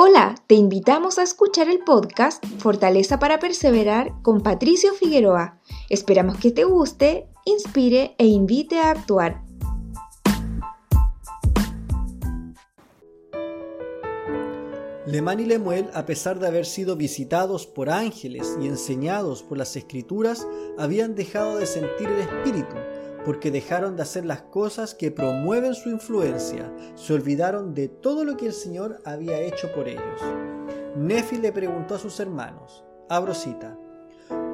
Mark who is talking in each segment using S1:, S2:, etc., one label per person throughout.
S1: Hola, te invitamos a escuchar el podcast Fortaleza para Perseverar con Patricio Figueroa. Esperamos que te guste, inspire e invite a actuar.
S2: Lemán y Lemuel, a pesar de haber sido visitados por ángeles y enseñados por las escrituras, habían dejado de sentir el espíritu porque dejaron de hacer las cosas que promueven su influencia, se olvidaron de todo lo que el Señor había hecho por ellos. Nefi le preguntó a sus hermanos, abro cita,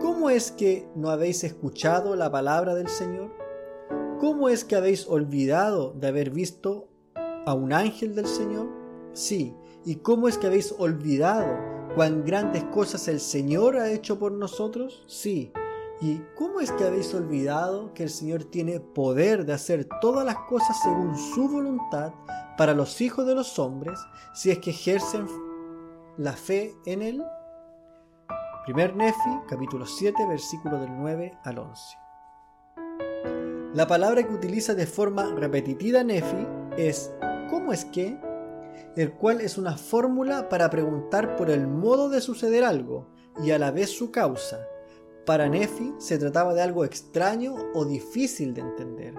S2: ¿cómo es que no habéis escuchado la palabra del Señor? ¿Cómo es que habéis olvidado de haber visto a un ángel del Señor? Sí, ¿y cómo es que habéis olvidado cuán grandes cosas el Señor ha hecho por nosotros? Sí, ¿Y cómo es que habéis olvidado que el Señor tiene poder de hacer todas las cosas según su voluntad para los hijos de los hombres si es que ejercen la fe en Él? Primer Nefi, capítulo 7, versículo del 9 al 11. La palabra que utiliza de forma repetitiva Nefi es ¿cómo es que? el cual es una fórmula para preguntar por el modo de suceder algo y a la vez su causa para Nefi se trataba de algo extraño o difícil de entender.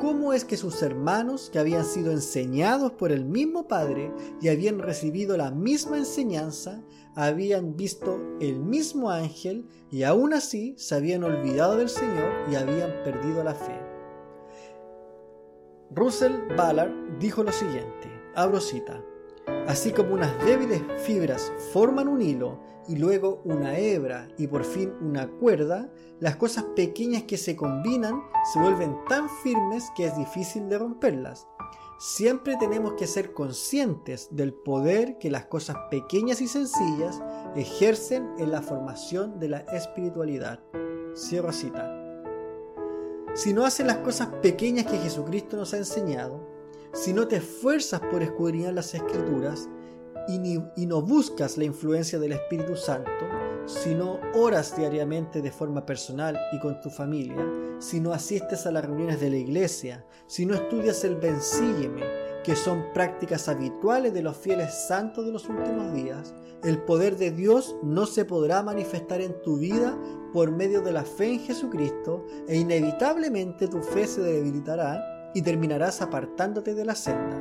S2: ¿Cómo es que sus hermanos, que habían sido enseñados por el mismo Padre y habían recibido la misma enseñanza, habían visto el mismo ángel y aún así se habían olvidado del Señor y habían perdido la fe? Russell Ballard dijo lo siguiente, abro cita, así como unas débiles fibras forman un hilo y luego una hebra y por fin una cuerda, las cosas pequeñas que se combinan se vuelven tan firmes que es difícil de romperlas. Siempre tenemos que ser conscientes del poder que las cosas pequeñas y sencillas ejercen en la formación de la espiritualidad. Cierro cita. Si no haces las cosas pequeñas que Jesucristo nos ha enseñado, si no te esfuerzas por escudriñar las escrituras, y, no buscas la influencia del Espíritu Santo, sino oras diariamente de forma personal y con tu familia, si no asistes a las reuniones de la iglesia, si no estudias el Bensígueme, que son prácticas habituales de los fieles santos de los últimos días, el poder de Dios no se podrá manifestar en tu vida por medio de la fe en Jesucristo e inevitablemente tu fe se debilitará y terminarás apartándote de la senda.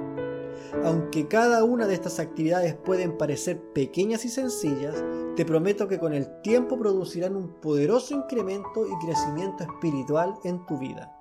S2: Aunque cada una de estas actividades pueden parecer pequeñas y sencillas, te prometo que con el tiempo producirán un poderoso incremento y crecimiento espiritual en tu vida.